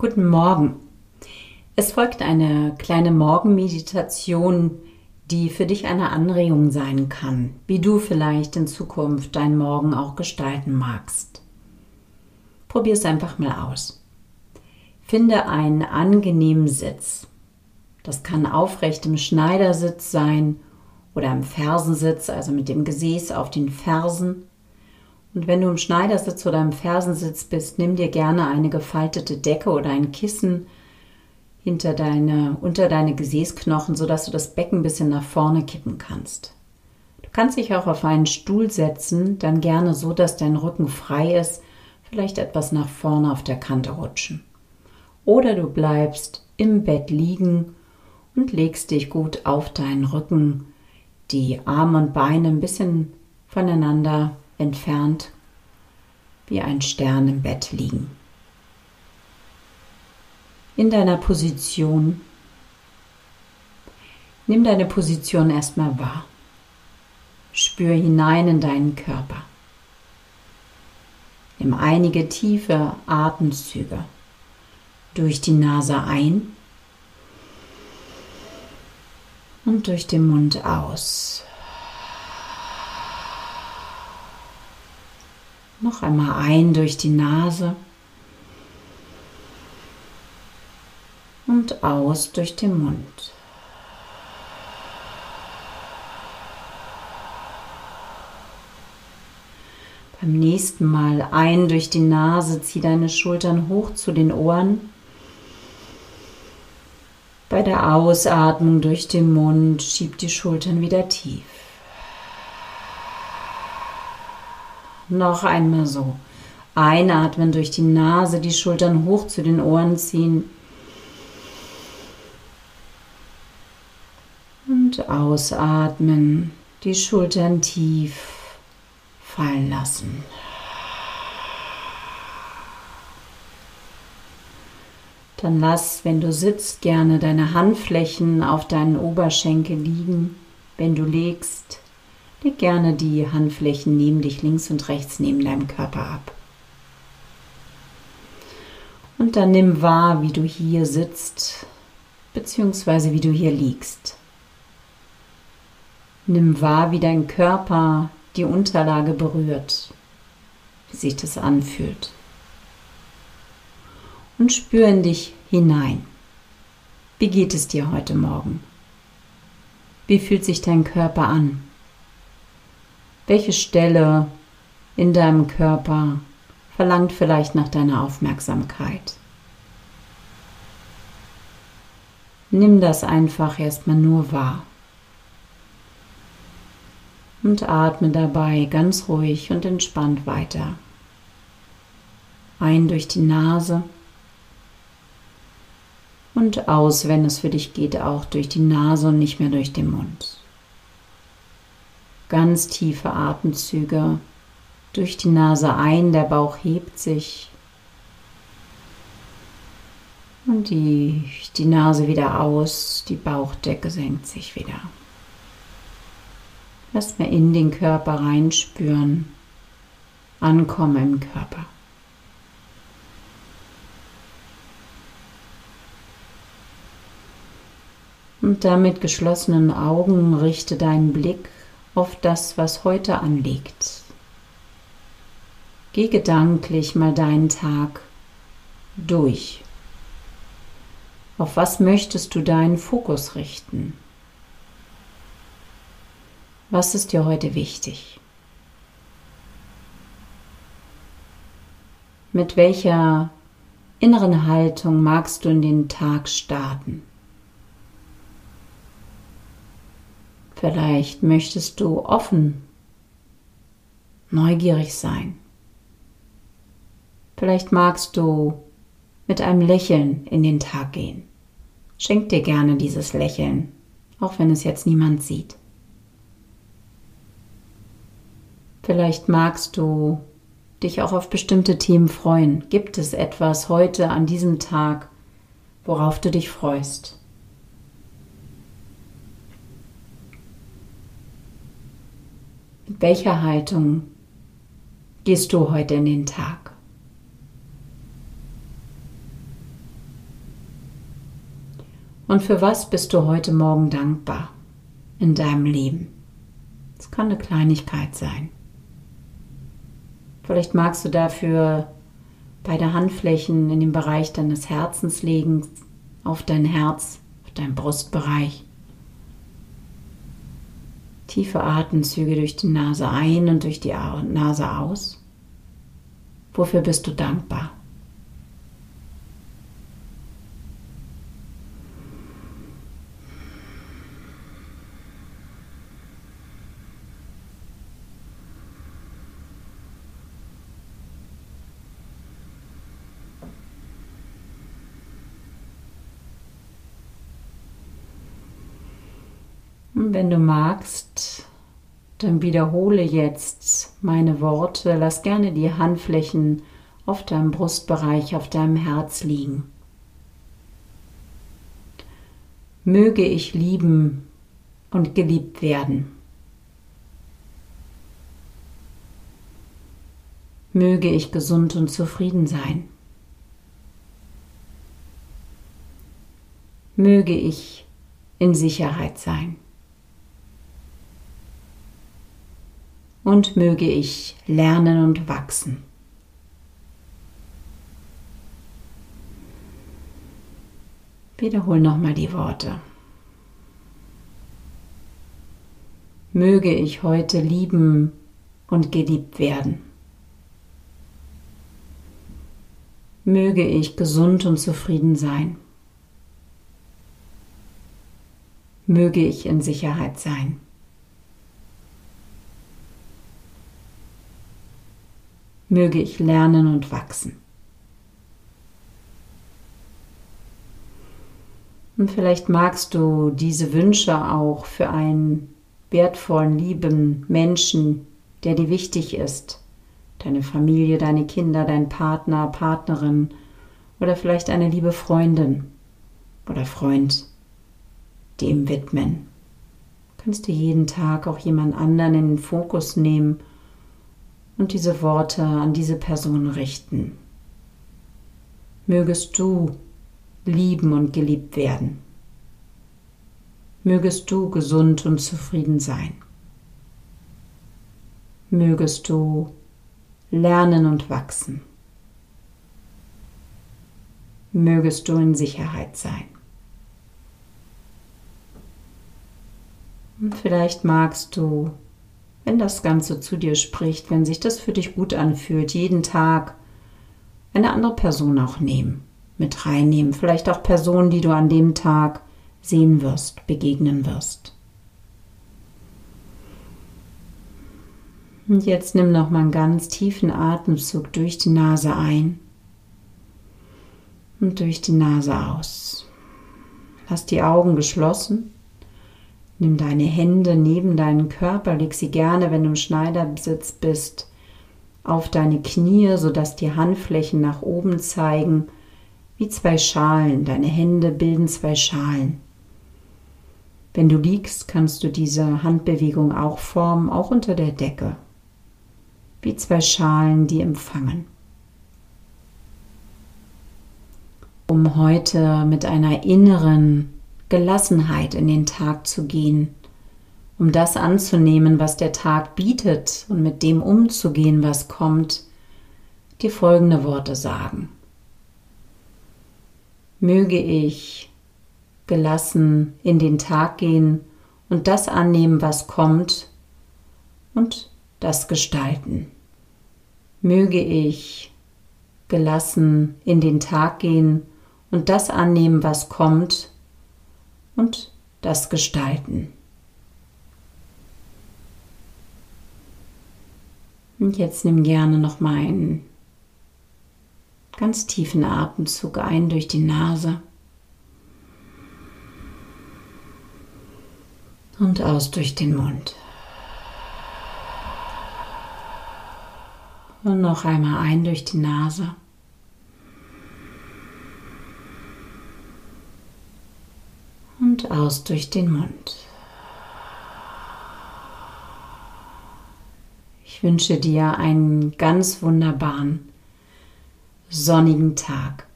Guten Morgen. Es folgt eine kleine Morgenmeditation, die für dich eine Anregung sein kann, wie du vielleicht in Zukunft deinen Morgen auch gestalten magst. Probier es einfach mal aus. Finde einen angenehmen Sitz. Das kann aufrecht im Schneidersitz sein oder im Fersensitz, also mit dem Gesäß auf den Fersen und wenn du im Schneidersitz oder im Fersensitz bist, nimm dir gerne eine gefaltete Decke oder ein Kissen hinter deine, unter deine Gesäßknochen, sodass du das Becken ein bisschen nach vorne kippen kannst. Du kannst dich auch auf einen Stuhl setzen, dann gerne so, dass dein Rücken frei ist, vielleicht etwas nach vorne auf der Kante rutschen. Oder du bleibst im Bett liegen und legst dich gut auf deinen Rücken, die Arme und Beine ein bisschen voneinander entfernt wie ein Stern im Bett liegen. In deiner Position, nimm deine Position erstmal wahr. Spür hinein in deinen Körper. Nimm einige tiefe Atemzüge durch die Nase ein und durch den Mund aus. Noch einmal ein durch die Nase und aus durch den Mund. Beim nächsten Mal ein durch die Nase, zieh deine Schultern hoch zu den Ohren. Bei der Ausatmung durch den Mund schieb die Schultern wieder tief. Noch einmal so. Einatmen durch die Nase, die Schultern hoch zu den Ohren ziehen. Und ausatmen, die Schultern tief fallen lassen. Dann lass, wenn du sitzt, gerne deine Handflächen auf deinen Oberschenkel liegen. Wenn du legst, Leg gerne die Handflächen neben dich links und rechts neben deinem Körper ab. Und dann nimm wahr, wie du hier sitzt, beziehungsweise wie du hier liegst. Nimm wahr, wie dein Körper die Unterlage berührt, wie sich das anfühlt. Und spür in dich hinein. Wie geht es dir heute Morgen? Wie fühlt sich dein Körper an? Welche Stelle in deinem Körper verlangt vielleicht nach deiner Aufmerksamkeit? Nimm das einfach erstmal nur wahr. Und atme dabei ganz ruhig und entspannt weiter. Ein durch die Nase und aus, wenn es für dich geht, auch durch die Nase und nicht mehr durch den Mund. Ganz tiefe Atemzüge durch die Nase ein, der Bauch hebt sich. Und die, die Nase wieder aus, die Bauchdecke senkt sich wieder. Lass mir in den Körper reinspüren, ankommen im Körper. Und damit geschlossenen Augen richte deinen Blick auf das, was heute anliegt. Geh gedanklich mal deinen Tag durch. Auf was möchtest du deinen Fokus richten? Was ist dir heute wichtig? Mit welcher inneren Haltung magst du in den Tag starten? Vielleicht möchtest du offen, neugierig sein. Vielleicht magst du mit einem Lächeln in den Tag gehen. Schenk dir gerne dieses Lächeln, auch wenn es jetzt niemand sieht. Vielleicht magst du dich auch auf bestimmte Themen freuen. Gibt es etwas heute an diesem Tag, worauf du dich freust? Welcher Haltung gehst du heute in den Tag? Und für was bist du heute Morgen dankbar in deinem Leben? Es kann eine Kleinigkeit sein. Vielleicht magst du dafür beide Handflächen in den Bereich deines Herzens legen, auf dein Herz, auf deinen Brustbereich. Tiefe Atemzüge durch die Nase ein und durch die Nase aus. Wofür bist du dankbar? Und wenn du magst, dann wiederhole jetzt meine Worte. Lass gerne die Handflächen auf deinem Brustbereich, auf deinem Herz liegen. Möge ich lieben und geliebt werden. Möge ich gesund und zufrieden sein. Möge ich in Sicherheit sein. Und möge ich lernen und wachsen. Wiederhol nochmal die Worte. Möge ich heute lieben und geliebt werden. Möge ich gesund und zufrieden sein. Möge ich in Sicherheit sein. Möge ich lernen und wachsen. Und vielleicht magst du diese Wünsche auch für einen wertvollen, lieben Menschen, der dir wichtig ist. Deine Familie, deine Kinder, dein Partner, Partnerin oder vielleicht eine liebe Freundin oder Freund dem widmen. Kannst du jeden Tag auch jemand anderen in den Fokus nehmen und diese Worte an diese Person richten. Mögest du lieben und geliebt werden. Mögest du gesund und zufrieden sein. Mögest du lernen und wachsen. Mögest du in Sicherheit sein. Und vielleicht magst du wenn das Ganze zu dir spricht, wenn sich das für dich gut anfühlt, jeden Tag eine andere Person auch nehmen, mit reinnehmen, vielleicht auch Personen, die du an dem Tag sehen wirst, begegnen wirst. Und jetzt nimm noch mal einen ganz tiefen Atemzug durch die Nase ein und durch die Nase aus. Lass die Augen geschlossen Nimm deine Hände neben deinen Körper, leg sie gerne, wenn du im Schneidersitz bist, auf deine Knie, sodass die Handflächen nach oben zeigen, wie zwei Schalen. Deine Hände bilden zwei Schalen. Wenn du liegst, kannst du diese Handbewegung auch formen, auch unter der Decke, wie zwei Schalen, die empfangen. Um heute mit einer inneren Gelassenheit in den Tag zu gehen, um das anzunehmen, was der Tag bietet und mit dem umzugehen, was kommt, dir folgende Worte sagen. Möge ich gelassen in den Tag gehen und das annehmen, was kommt und das gestalten. Möge ich gelassen in den Tag gehen und das annehmen, was kommt und das Gestalten. Und jetzt nimm gerne noch mal einen ganz tiefen Atemzug ein durch die Nase und aus durch den Mund. Und noch einmal ein durch die Nase. Und aus durch den Mund. Ich wünsche dir einen ganz wunderbaren sonnigen Tag.